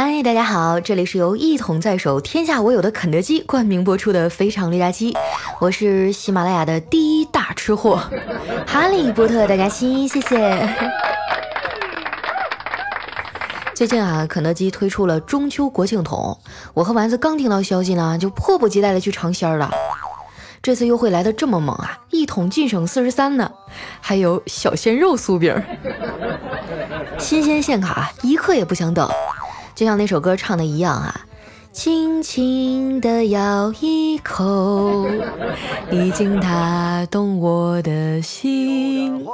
嗨，大家好，这里是由一统在手、天下我有的肯德基冠名播出的《非常六加七》，我是喜马拉雅的第一大吃货，哈利波特大家亲，谢谢。最近啊，肯德基推出了中秋国庆桶，我和丸子刚听到消息呢，就迫不及待的去尝鲜了。这次优惠来的这么猛啊，一桶净省四十三呢，还有小鲜肉酥饼，新鲜现卡，一刻也不想等。就像那首歌唱的一样啊，轻轻的咬一口，已经打动我的心。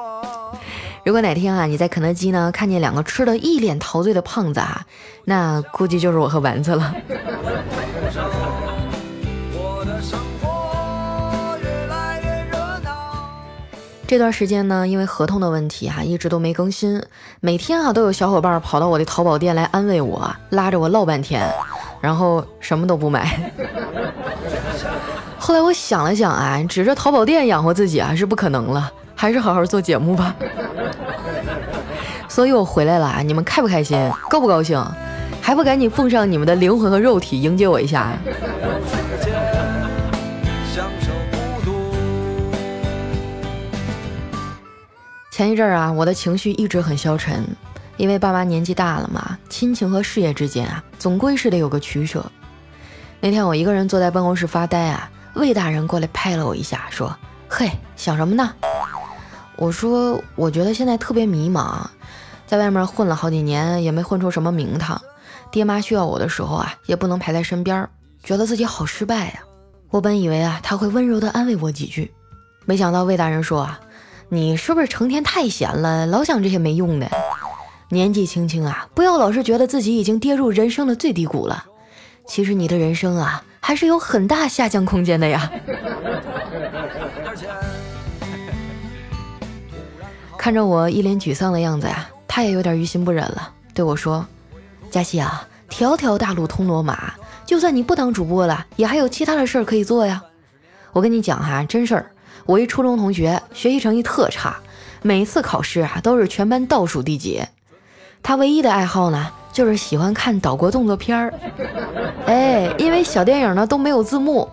如果哪天啊，你在肯德基呢看见两个吃的一脸陶醉的胖子啊，那估计就是我和丸子了。这段时间呢，因为合同的问题哈，一直都没更新。每天啊，都有小伙伴跑到我的淘宝店来安慰我，拉着我唠半天，然后什么都不买。后来我想了想啊，指着淘宝店养活自己啊是不可能了，还是好好做节目吧。所以我回来了啊，你们开不开心？高不高兴？还不赶紧奉上你们的灵魂和肉体迎接我一下？前一阵儿啊，我的情绪一直很消沉，因为爸妈年纪大了嘛，亲情和事业之间啊，总归是得有个取舍。那天我一个人坐在办公室发呆啊，魏大人过来拍了我一下，说：“嘿，想什么呢？”我说：“我觉得现在特别迷茫，在外面混了好几年，也没混出什么名堂，爹妈需要我的时候啊，也不能陪在身边，觉得自己好失败呀。”我本以为啊，他会温柔地安慰我几句，没想到魏大人说啊。你是不是成天太闲了，老想这些没用的？年纪轻轻啊，不要老是觉得自己已经跌入人生的最低谷了。其实你的人生啊，还是有很大下降空间的呀。看着我一脸沮丧的样子呀，他也有点于心不忍了，对我说：“佳琪啊，条条大路通罗马，就算你不当主播了，也还有其他的事儿可以做呀。我跟你讲哈，真事儿。”我一初中同学，学习成绩特差，每次考试啊都是全班倒数第几。他唯一的爱好呢，就是喜欢看岛国动作片儿。哎，因为小电影呢都没有字幕，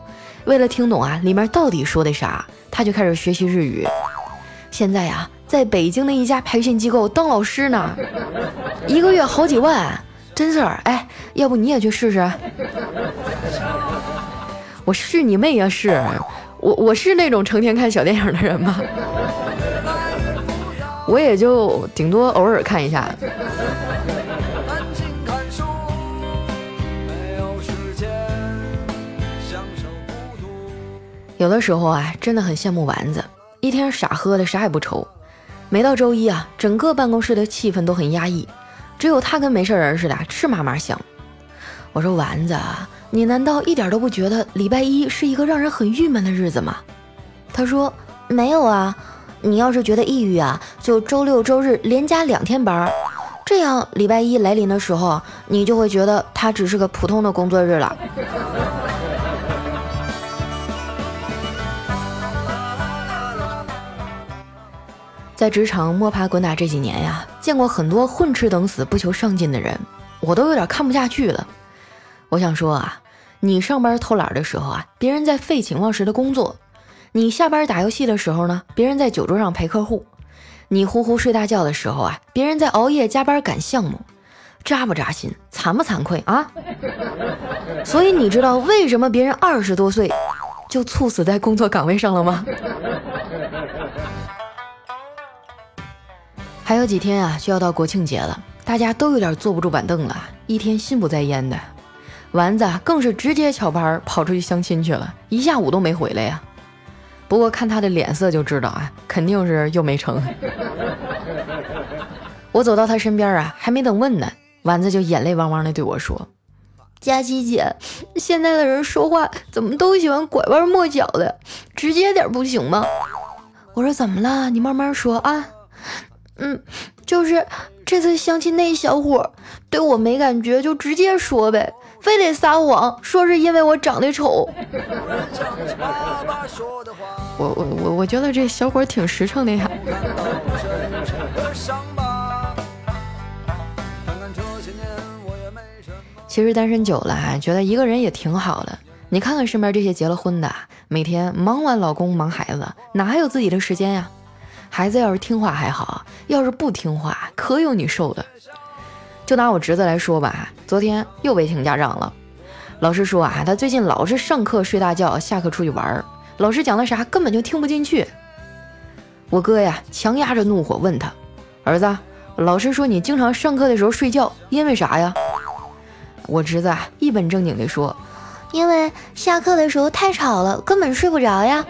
为了听懂啊里面到底说的啥，他就开始学习日语。现在呀，在北京的一家培训机构当老师呢，一个月好几万，真事儿。哎，要不你也去试试？我试你妹呀，试！我我是那种成天看小电影的人吗？我也就顶多偶尔看一下。有的时候啊，真的很羡慕丸子，一天傻喝的啥也不愁。每到周一啊，整个办公室的气氛都很压抑，只有他跟没事人似的，吃嘛嘛香。我说丸子啊。你难道一点都不觉得礼拜一是一个让人很郁闷的日子吗？他说没有啊，你要是觉得抑郁啊，就周六周日连加两天班，这样礼拜一来临的时候，你就会觉得它只是个普通的工作日了。在职场摸爬滚打这几年呀，见过很多混吃等死、不求上进的人，我都有点看不下去了。我想说啊。你上班偷懒的时候啊，别人在废寝忘食的工作；你下班打游戏的时候呢，别人在酒桌上陪客户；你呼呼睡大觉的时候啊，别人在熬夜加班赶项目，扎不扎心，惭不惭愧啊？所以你知道为什么别人二十多岁就猝死在工作岗位上了吗？还有几天啊，就要到国庆节了，大家都有点坐不住板凳了，一天心不在焉的。丸子更是直接翘班跑出去相亲去了，一下午都没回来呀。不过看他的脸色就知道啊，肯定是又没成。我走到他身边啊，还没等问呢，丸子就眼泪汪汪的对我说：“佳琪姐，现在的人说话怎么都喜欢拐弯抹角的，直接点不行吗？”我说：“怎么了？你慢慢说啊。”嗯，就是这次相亲那小伙对我没感觉，就直接说呗。非得撒谎，说是因为我长得丑。我我我我觉得这小伙挺实诚的呀。其实单身久了，觉得一个人也挺好的。你看看身边这些结了婚的，每天忙完老公忙孩子，哪还有自己的时间呀？孩子要是听话还好，要是不听话，可有你受的。就拿我侄子来说吧，昨天又被请家长了。老师说啊，他最近老是上课睡大觉，下课出去玩儿，老师讲的啥根本就听不进去。我哥呀，强压着怒火问他：“儿子，老师说你经常上课的时候睡觉，因为啥呀？”我侄子啊，一本正经地说。因为下课的时候太吵了，根本睡不着呀。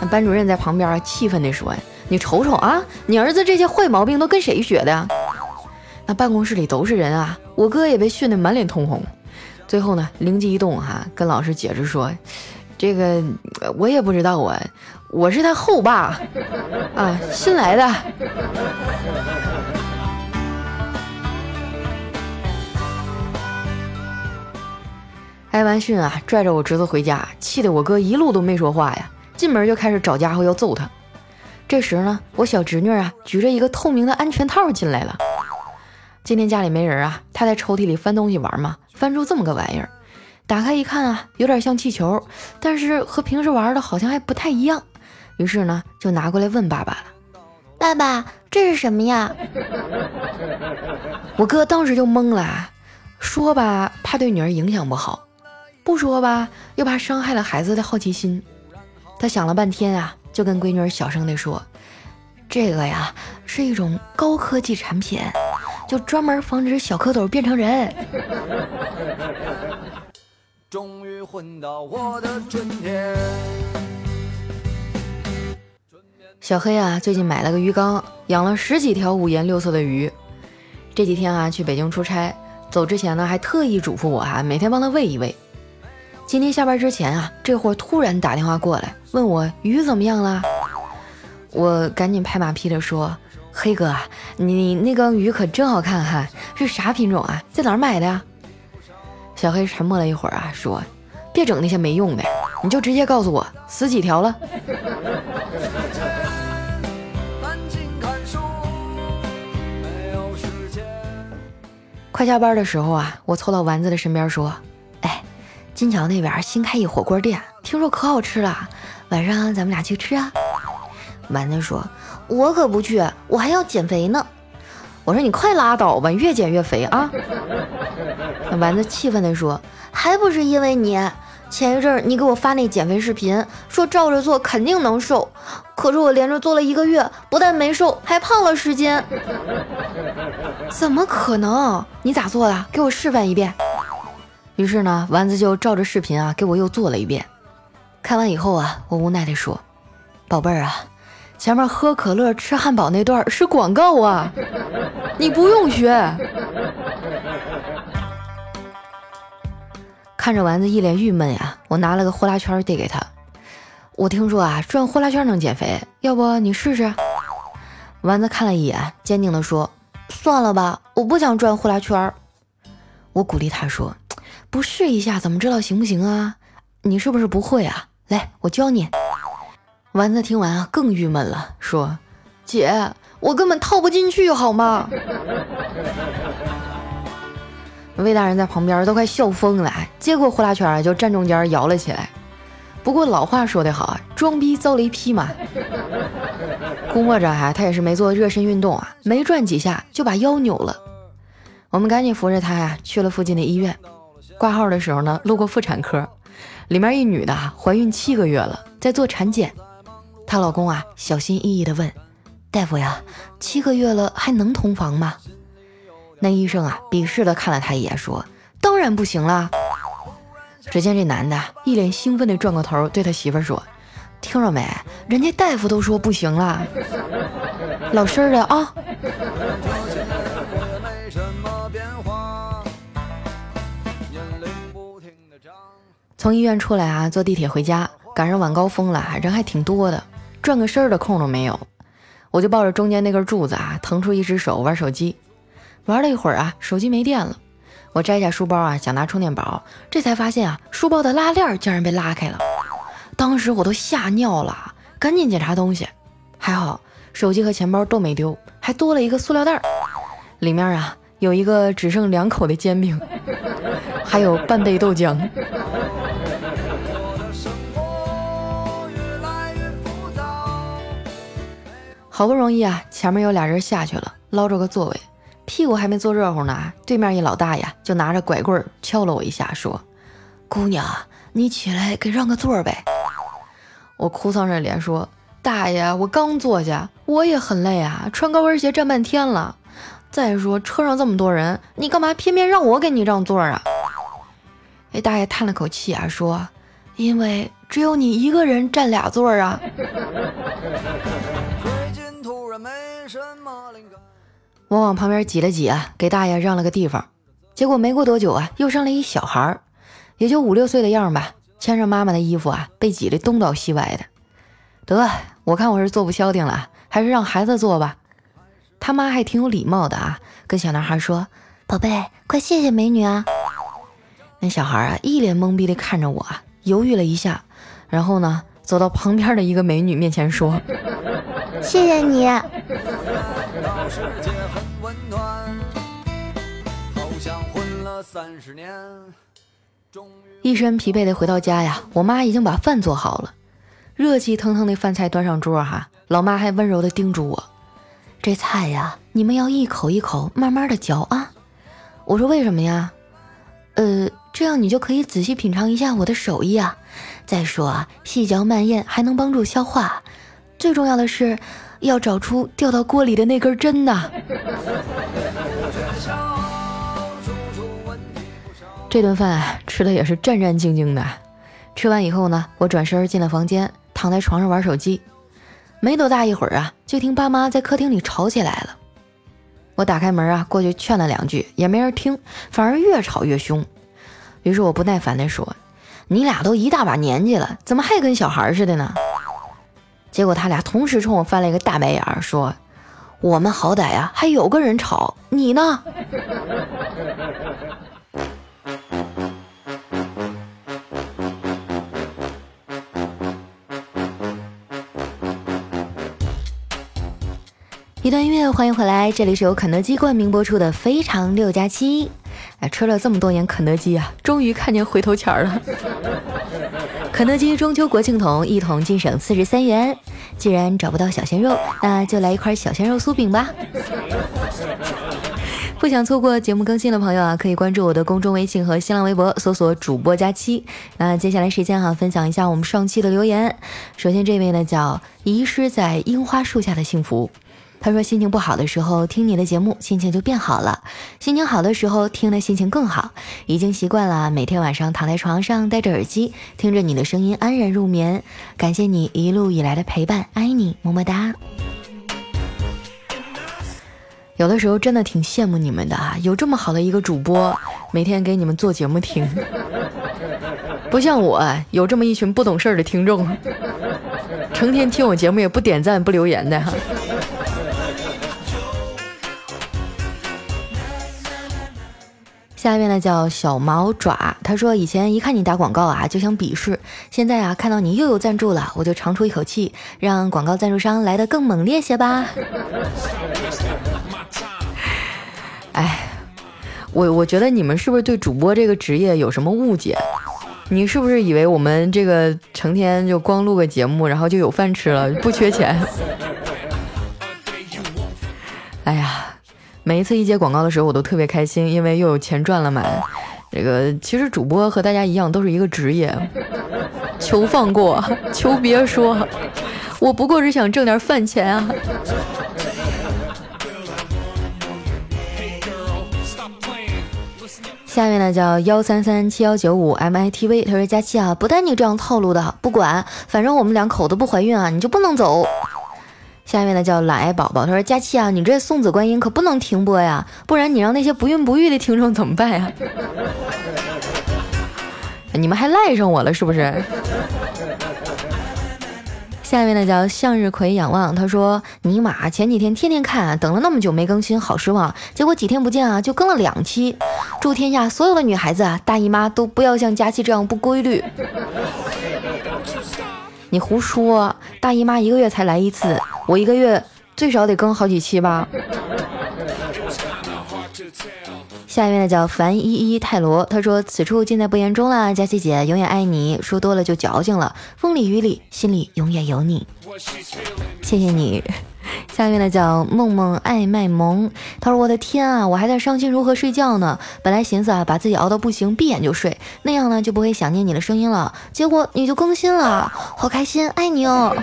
那班主任在旁边气愤地说：“你瞅瞅啊，你儿子这些坏毛病都跟谁学的呀？”那办公室里都是人啊，我哥也被训得满脸通红。最后呢，灵机一动哈，跟老师解释说：“这个我也不知道啊，我是他后爸啊，新来的。”挨完训啊，拽着我侄子回家，气得我哥一路都没说话呀。进门就开始找家伙要揍他。这时呢，我小侄女啊举着一个透明的安全套进来了。今天家里没人啊，他在抽屉里翻东西玩嘛，翻出这么个玩意儿。打开一看啊，有点像气球，但是和平时玩的好像还不太一样。于是呢，就拿过来问爸爸了：“爸爸，这是什么呀？” 我哥当时就懵了，说吧，怕对女儿影响不好。不说吧，又怕伤害了孩子的好奇心。他想了半天啊，就跟闺女小声地说：“这个呀，是一种高科技产品，就专门防止小蝌蚪变成人。”终于混到我的春天。小黑啊，最近买了个鱼缸，养了十几条五颜六色的鱼。这几天啊，去北京出差，走之前呢，还特意嘱咐我啊，每天帮他喂一喂。今天下班之前啊，这货突然打电话过来，问我鱼怎么样了。我赶紧拍马屁的说：“黑哥，你那缸鱼可真好看哈，是啥品种啊？在哪儿买的呀？”小黑沉默了一会儿啊，说：“别整那些没用的，你就直接告诉我死几条了。”快下班的时候啊，我凑到丸子的身边说。哎金桥那边新开一火锅店，听说可好吃了，晚上咱们俩去吃啊。丸子说：“我可不去，我还要减肥呢。”我说：“你快拉倒吧，越减越肥啊！”那丸子气愤地说：“还不是因为你，前一阵儿你给我发那减肥视频，说照着做肯定能瘦，可是我连着做了一个月，不但没瘦，还胖了十斤。怎么可能？你咋做的？给我示范一遍。”于是呢，丸子就照着视频啊给我又做了一遍。看完以后啊，我无奈地说：“宝贝儿啊，前面喝可乐吃汉堡那段是广告啊，你不用学。”看着丸子一脸郁闷呀，我拿了个呼啦圈递给他。我听说啊，转呼啦圈能减肥，要不你试试？丸子看了一眼，坚定地说：“算了吧，我不想转呼啦圈。”我鼓励他说。不试一下怎么知道行不行啊？你是不是不会啊？来，我教你。丸子听完啊，更郁闷了，说：“姐，我根本套不进去，好吗？”魏大人在旁边都快笑疯了，接过呼啦圈就站中间摇了起来。不过老话说得好啊，装逼遭雷劈嘛。估摸着哈，他也是没做热身运动啊，没转几下就把腰扭了。我们赶紧扶着他呀，去了附近的医院。挂号的时候呢，路过妇产科，里面一女的怀孕七个月了，在做产检。她老公啊，小心翼翼地问：“大夫呀，七个月了还能同房吗？”那医生啊，鄙视地看了他一眼，说：“当然不行啦。”只见这男的一脸兴奋地转过头，对他媳妇说：“听着没？人家大夫都说不行啦，老实的啊。”从医院出来啊，坐地铁回家，赶上晚高峰了，人还挺多的，转个身儿的空都没有。我就抱着中间那根柱子啊，腾出一只手玩手机，玩了一会儿啊，手机没电了。我摘下书包啊，想拿充电宝，这才发现啊，书包的拉链竟然被拉开了。当时我都吓尿了，赶紧检查东西，还好手机和钱包都没丢，还多了一个塑料袋，里面啊有一个只剩两口的煎饼，还有半杯豆浆。好不容易啊，前面有俩人下去了，捞着个座位，屁股还没坐热乎呢，对面一老大爷就拿着拐棍敲了我一下，说：“姑娘，你起来给让个座呗。”我哭丧着脸说：“大爷，我刚坐下，我也很累啊，穿高跟鞋站半天了。再说车上这么多人，你干嘛偏偏让我给你让座啊？”哎，大爷叹了口气啊，说：“因为只有你一个人占俩座啊。” 我往旁边挤了挤啊，给大爷让了个地方。结果没过多久啊，又上来一小孩儿，也就五六岁的样吧，牵着妈妈的衣服啊，被挤得东倒西歪的。得，我看我是坐不消停了，还是让孩子坐吧。他妈还挺有礼貌的啊，跟小男孩说：“宝贝，快谢谢美女啊。”那小孩啊，一脸懵逼的看着我，犹豫了一下，然后呢，走到旁边的一个美女面前说：“谢谢你。”一身疲惫的回到家呀，我妈已经把饭做好了，热气腾腾的饭菜端上桌哈，老妈还温柔的叮嘱我：“这菜呀，你们要一口一口慢慢的嚼啊。”我说：“为什么呀？”呃，这样你就可以仔细品尝一下我的手艺啊。再说啊，细嚼慢咽还能帮助消化，最重要的是。要找出掉到锅里的那根针呐！这顿饭吃的也是战战兢兢的。吃完以后呢，我转身进了房间，躺在床上玩手机。没多大一会儿啊，就听爸妈在客厅里吵起来了。我打开门啊，过去劝了两句，也没人听，反而越吵越凶。于是我不耐烦地说：“你俩都一大把年纪了，怎么还跟小孩似的呢？”结果他俩同时冲我翻了一个大白眼儿，说：“我们好歹呀还有个人吵，你呢？” 一段音乐，欢迎回来，这里是由肯德基冠名播出的《非常六加七》。哎，吃了这么多年肯德基啊，终于看见回头钱了。肯德基中秋国庆桶一桶净省四十三元。既然找不到小鲜肉，那就来一块小鲜肉酥饼吧。不想错过节目更新的朋友啊，可以关注我的公众微信和新浪微博，搜索主播佳期。那接下来时间哈，分享一下我们上期的留言。首先这位呢叫遗失在樱花树下的幸福。他说：“心情不好的时候听你的节目，心情就变好了；心情好的时候听的心情更好。已经习惯了每天晚上躺在床上戴着耳机，听着你的声音安然入眠。感谢你一路以来的陪伴，爱你，么么哒。”有的时候真的挺羡慕你们的啊，有这么好的一个主播，每天给你们做节目听，不像我有这么一群不懂事儿的听众，成天听我节目也不点赞不留言的哈。下面呢叫小毛爪，他说以前一看你打广告啊就想鄙视，现在啊看到你又有赞助了，我就长出一口气，让广告赞助商来的更猛烈些吧。哎，我我觉得你们是不是对主播这个职业有什么误解？你是不是以为我们这个成天就光录个节目，然后就有饭吃了，不缺钱？哎呀。每一次一接广告的时候，我都特别开心，因为又有钱赚了嘛。这个其实主播和大家一样，都是一个职业。求放过，求别说，我不过是想挣点饭钱啊。下面呢叫幺三三七幺九五 mitv，他说佳期啊，不带你这样套路的，不管，反正我们两口子不怀孕啊，你就不能走。下面呢叫懒癌宝宝，他说：“佳期啊，你这送子观音可不能停播呀，不然你让那些不孕不育的听众怎么办呀？你们还赖上我了是不是？”下面呢叫向日葵仰望，他说：“尼玛，前几天天天看，等了那么久没更新，好失望。结果几天不见啊，就更了两期。祝天下所有的女孩子啊，大姨妈都不要像佳期这样不规律。”你胡说，大姨妈一个月才来一次，我一个月最少得更好几期吧。下一位呢叫樊依依泰罗，他说此处尽在不言中了。佳琪姐永远爱你，说多了就矫情了。风里雨里，心里永远有你。谢谢你。下面呢叫梦梦爱卖萌，他说我的天啊，我还在伤心如何睡觉呢。本来寻思啊，把自己熬到不行，闭眼就睡，那样呢就不会想念你的声音了。结果你就更新了，好开心，爱你哦。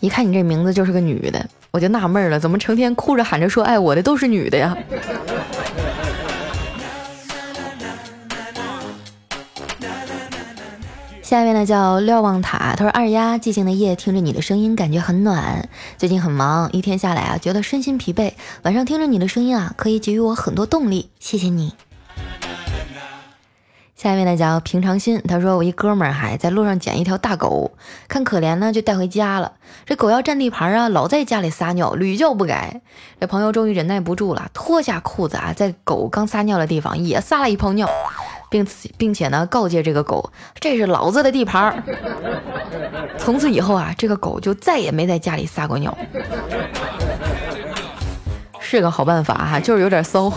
一看你这名字就是个女的。我就纳闷了，怎么成天哭着喊着说爱我的都是女的呀？下一位呢叫瞭望塔，他说二丫寂静的夜，听着你的声音感觉很暖。最近很忙，一天下来啊，觉得身心疲惫，晚上听着你的声音啊，可以给予我很多动力。谢谢你。下一位呢叫平常心，他说我一哥们儿还在路上捡一条大狗，看可怜呢就带回家了。这狗要占地盘啊，老在家里撒尿，屡教不改。这朋友终于忍耐不住了，脱下裤子啊，在狗刚撒尿的地方也撒了一泡尿，并并且呢告诫这个狗，这是老子的地盘儿。从此以后啊，这个狗就再也没在家里撒过尿。是个好办法哈，就是有点骚。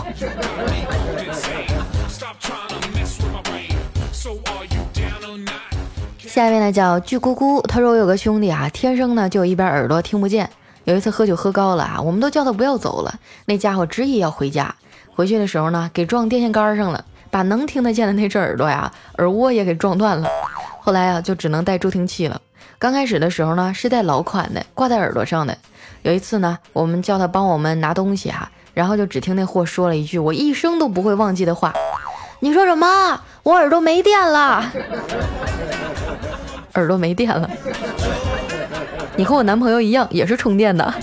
下一位呢叫巨咕咕，他说我有个兄弟啊，天生呢就有一边耳朵听不见。有一次喝酒喝高了啊，我们都叫他不要走了，那家伙执意要回家。回去的时候呢，给撞电线杆上了，把能听得见的那只耳朵呀，耳蜗也给撞断了。后来啊，就只能带助听器了。刚开始的时候呢，是带老款的，挂在耳朵上的。有一次呢，我们叫他帮我们拿东西啊，然后就只听那货说了一句我一生都不会忘记的话：“你说什么？我耳朵没电了。”耳朵没电了，你和我男朋友一样，也是充电的。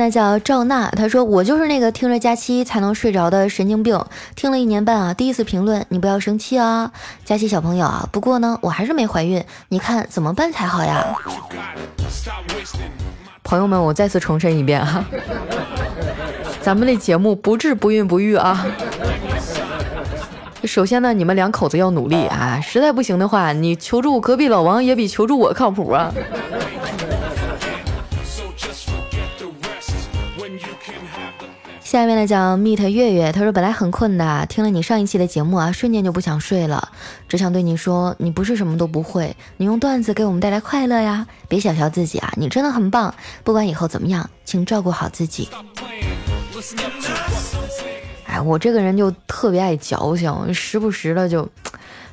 呢叫赵娜，她说我就是那个听着佳期才能睡着的神经病，听了一年半啊，第一次评论，你不要生气啊，佳期小朋友啊。不过呢，我还是没怀孕，你看怎么办才好呀？朋友们，我再次重申一遍哈。咱们的节目不治不孕不育啊！首先呢，你们两口子要努力啊！实在不行的话，你求助隔壁老王也比求助我靠谱啊！下面呢叫 Meet 月月，他说本来很困的，听了你上一期的节目啊，瞬间就不想睡了，只想对你说，你不是什么都不会，你用段子给我们带来快乐呀！别小瞧自己啊，你真的很棒！不管以后怎么样，请照顾好自己。哎，我这个人就特别爱矫情，时不时的就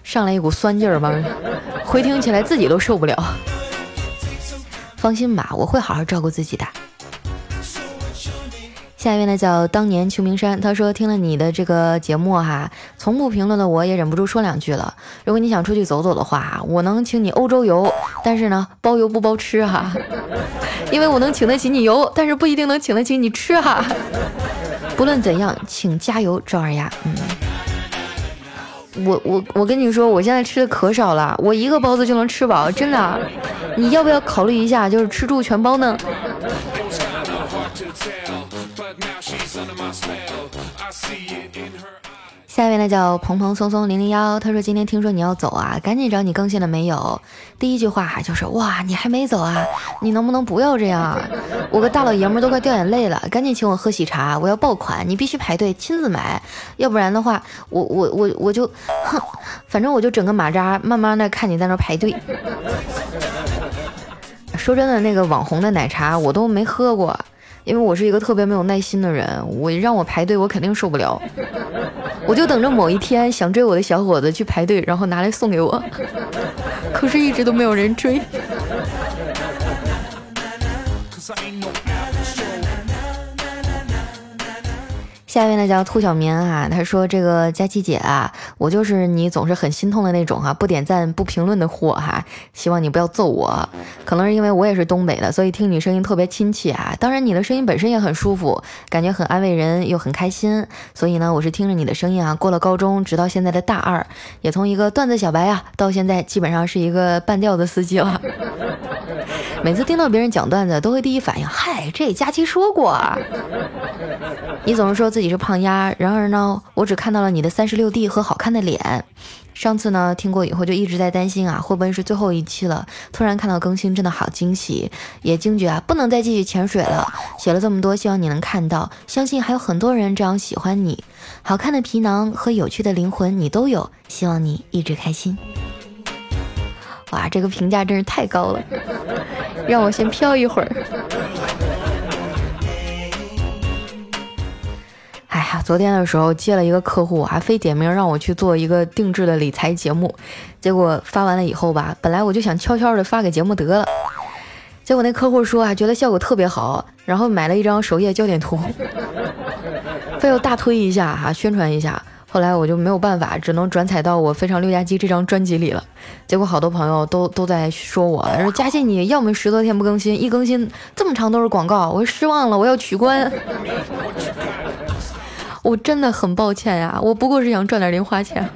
上来一股酸劲儿吧，回听起来自己都受不了。放心吧，我会好好照顾自己的。下一位呢叫当年秋名山，他说听了你的这个节目哈，从不评论的我也忍不住说两句了。如果你想出去走走的话，我能请你欧洲游，但是呢包邮不包吃哈，因为我能请得起你游，但是不一定能请得起你吃哈。不论怎样，请加油，赵二丫。嗯，我我我跟你说，我现在吃的可少了，我一个包子就能吃饱，真的。你要不要考虑一下，就是吃住全包呢？下一位呢叫蓬蓬松松零零幺，他说今天听说你要走啊，赶紧找你更新了没有？第一句话就是哇，你还没走啊？你能不能不要这样？我个大老爷们都快掉眼泪了，赶紧请我喝喜茶，我要爆款，你必须排队亲自买，要不然的话，我我我我就哼，反正我就整个马扎，慢慢的看你在那排队。说真的，那个网红的奶茶我都没喝过。因为我是一个特别没有耐心的人，我让我排队，我肯定受不了。我就等着某一天想追我的小伙子去排队，然后拿来送给我。可是，一直都没有人追。下一位呢叫兔小棉啊，他说这个佳琪姐啊，我就是你总是很心痛的那种哈，不点赞不评论的货哈，希望你不要揍我。可能是因为我也是东北的，所以听你声音特别亲切啊。当然你的声音本身也很舒服，感觉很安慰人又很开心。所以呢，我是听着你的声音啊，过了高中，直到现在的大二，也从一个段子小白啊，到现在基本上是一个半吊子司机了。每次听到别人讲段子，都会第一反应：嗨，这佳期说过啊。你总是说自己是胖丫，然而呢，我只看到了你的三十六 D 和好看的脸。上次呢，听过以后就一直在担心啊，会不会是最后一期了？突然看到更新，真的好惊喜，也惊觉啊，不能再继续潜水了。写了这么多，希望你能看到，相信还有很多人这样喜欢你。好看的皮囊和有趣的灵魂你都有，希望你一直开心。哇，这个评价真是太高了，让我先飘一会儿。哎呀，昨天的时候接了一个客户，还非点名让我去做一个定制的理财节目。结果发完了以后吧，本来我就想悄悄的发给节目得了，结果那客户说啊，觉得效果特别好，然后买了一张首页焦点图，非要大推一下哈，宣传一下。后来我就没有办法，只能转采到我非常六加七这张专辑里了。结果好多朋友都都在说我说佳欣，你要么十多天不更新，一更新这么长都是广告，我失望了，我要取关。我真的很抱歉呀，我不过是想赚点零花钱。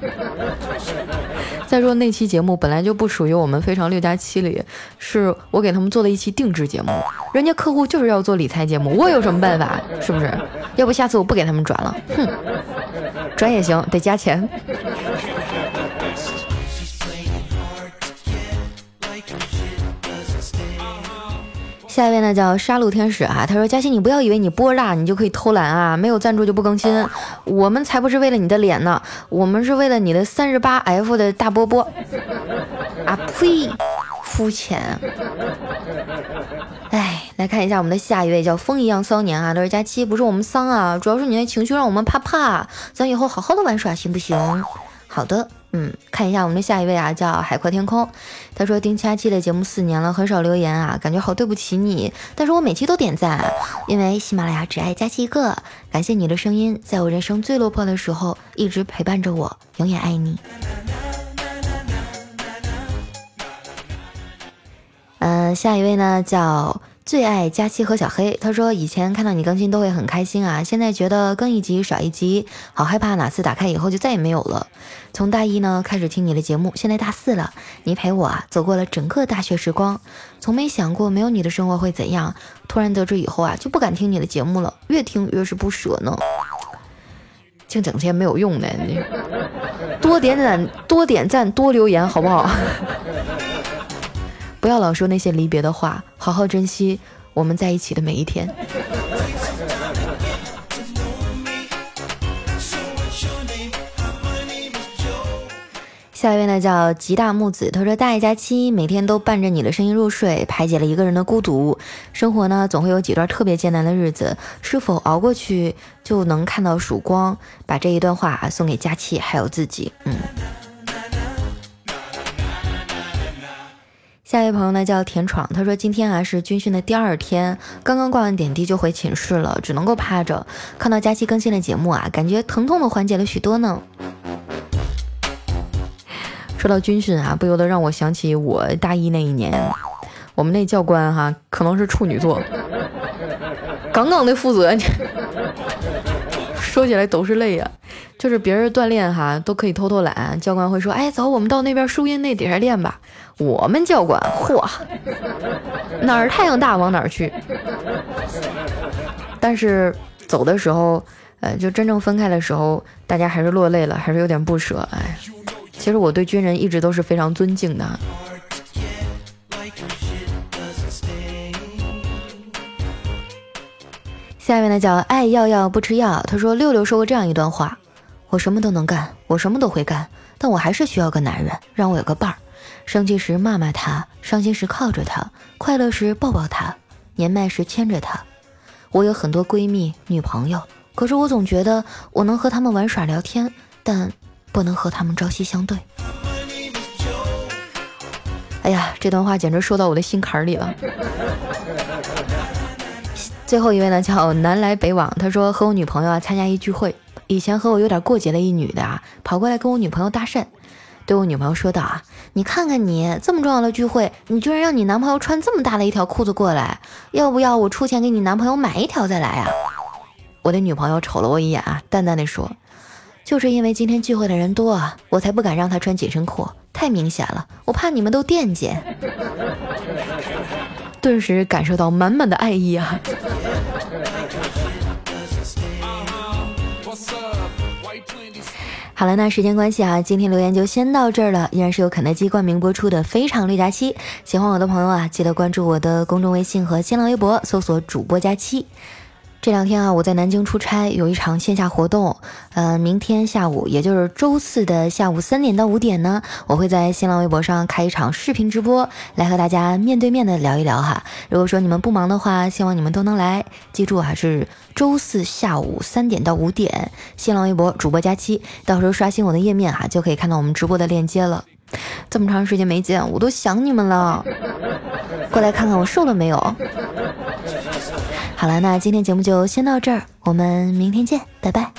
再说那期节目本来就不属于我们非常六加七里，是我给他们做的一期定制节目，人家客户就是要做理财节目，我有什么办法？是不是？要不下次我不给他们转了，哼，转也行，得加钱。下一位呢叫杀戮天使啊，他说：“嘉欣，你不要以为你波大你就可以偷懒啊，没有赞助就不更新，我们才不是为了你的脸呢，我们是为了你的三十八 F 的大波波。”啊呸，肤浅。哎，来看一下我们的下一位叫风一样骚年啊，他说：“佳期不是我们丧啊，主要是你的情绪让我们怕怕，咱以后好好的玩耍行不行？”好的。嗯，看一下我们的下一位啊，叫海阔天空。他说丁佳期的节目四年了，很少留言啊，感觉好对不起你。但是我每期都点赞，因为喜马拉雅只爱佳期一个。感谢你的声音，在我人生最落魄的时候一直陪伴着我，永远爱你。嗯，下一位呢叫。最爱佳期和小黑，他说以前看到你更新都会很开心啊，现在觉得更一集少一集，好害怕哪次打开以后就再也没有了。从大一呢开始听你的节目，现在大四了，你陪我啊走过了整个大学时光，从没想过没有你的生活会怎样。突然得知以后啊就不敢听你的节目了，越听越是不舍呢。净整些没有用的，你多点赞多点赞多留言好不好？不要老说那些离别的话，好好珍惜我们在一起的每一天。下一位呢叫吉大木子，他说：“大爱佳期每天都伴着你的声音入睡，排解了一个人的孤独。生活呢总会有几段特别艰难的日子，是否熬过去就能看到曙光？把这一段话送给佳期还有自己。”嗯。下一位朋友呢叫田闯，他说今天啊是军训的第二天，刚刚挂完点滴就回寝室了，只能够趴着。看到佳期更新的节目啊，感觉疼痛的缓解了许多呢。说到军训啊，不由得让我想起我大一那一年，我们那教官哈可能是处女座，杠杠的负责你，说起来都是泪呀。就是别人锻炼哈都可以偷偷懒，教官会说：“哎，走，我们到那边树荫那底下练吧。”我们教官，嚯，哪儿太阳大往哪儿去。但是走的时候，呃，就真正分开的时候，大家还是落泪了，还是有点不舍。哎，其实我对军人一直都是非常尊敬的。下面呢叫爱要要不吃药，他说六六说过这样一段话。我什么都能干，我什么都会干，但我还是需要个男人，让我有个伴儿。生气时骂骂他，伤心时靠着他，快乐时抱抱他，年迈时牵着他。我有很多闺蜜、女朋友，可是我总觉得我能和他们玩耍聊天，但不能和他们朝夕相对。哎呀，这段话简直说到我的心坎里了。最后一位呢，叫南来北往，他说和我女朋友啊参加一聚会。以前和我有点过节的一女的啊，跑过来跟我女朋友搭讪，对我女朋友说道啊，你看看你这么重要的聚会，你居然让你男朋友穿这么大的一条裤子过来，要不要我出钱给你男朋友买一条再来啊？我的女朋友瞅了我一眼啊，淡淡的说，就是因为今天聚会的人多啊，我才不敢让他穿紧身裤，太明显了，我怕你们都惦记。顿时感受到满满的爱意啊！好了，那时间关系啊，今天留言就先到这儿了。依然是由肯德基冠名播出的《非常六加七》，喜欢我的朋友啊，记得关注我的公众微信和新浪微博，搜索“主播佳期”。这两天啊，我在南京出差，有一场线下活动。呃，明天下午，也就是周四的下午三点到五点呢，我会在新浪微博上开一场视频直播，来和大家面对面的聊一聊哈。如果说你们不忙的话，希望你们都能来。记住啊，是周四下午三点到五点，新浪微博主播佳期，到时候刷新我的页面哈，就可以看到我们直播的链接了。这么长时间没见，我都想你们了，过来看看我瘦了没有。好了那今天节目就先到这儿我们明天见拜拜。